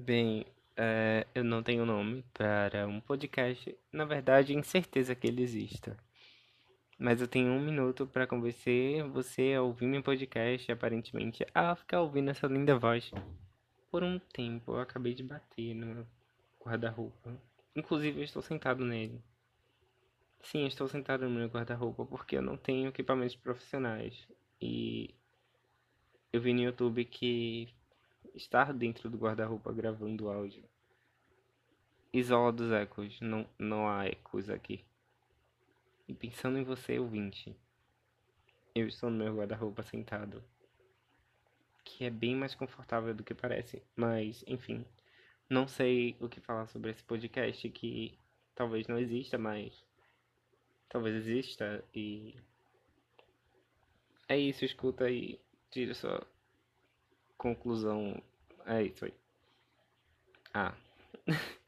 Bem, é, eu não tenho nome para um podcast. Na verdade, em certeza que ele exista. Mas eu tenho um minuto para convencer você a ouvir meu podcast, aparentemente, a ficar ouvindo essa linda voz. Por um tempo, eu acabei de bater no guarda-roupa. Inclusive, eu estou sentado nele. Sim, estou sentado no meu guarda-roupa porque eu não tenho equipamentos profissionais. E eu vi no YouTube que estar dentro do guarda-roupa gravando áudio isola dos ecos. Não, não há ecos aqui. E pensando em você, ouvinte, eu estou no meu guarda-roupa sentado. Que é bem mais confortável do que parece. Mas, enfim. Não sei o que falar sobre esse podcast que talvez não exista, mas talvez exista e é isso, escuta e tira sua conclusão. É isso aí. Ah.